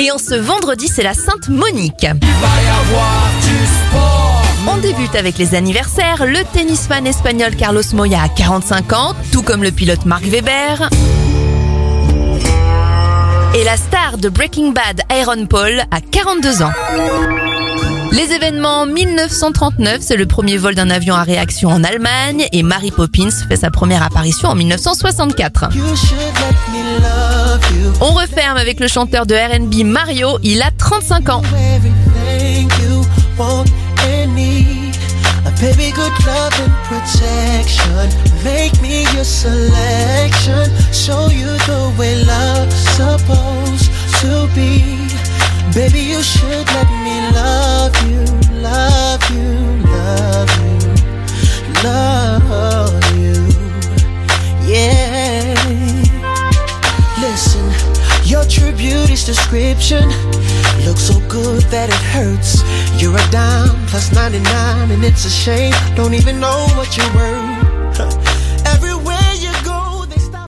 Et en ce vendredi, c'est la Sainte Monique. On débute avec les anniversaires. Le tennisman espagnol Carlos Moya a 45 ans, tout comme le pilote Mark Webber. Et la star de Breaking Bad, Aaron Paul, a 42 ans. Les événements 1939, c'est le premier vol d'un avion à réaction en Allemagne et Mary Poppins fait sa première apparition en 1964. On referme avec le chanteur de R&B Mario, il a 35 ans. Baby, you should let me love you, love you, love you, love you. Yeah. Listen, your true beauty's description looks so good that it hurts. You're a dime plus 99, and it's a shame. Don't even know what you're worth.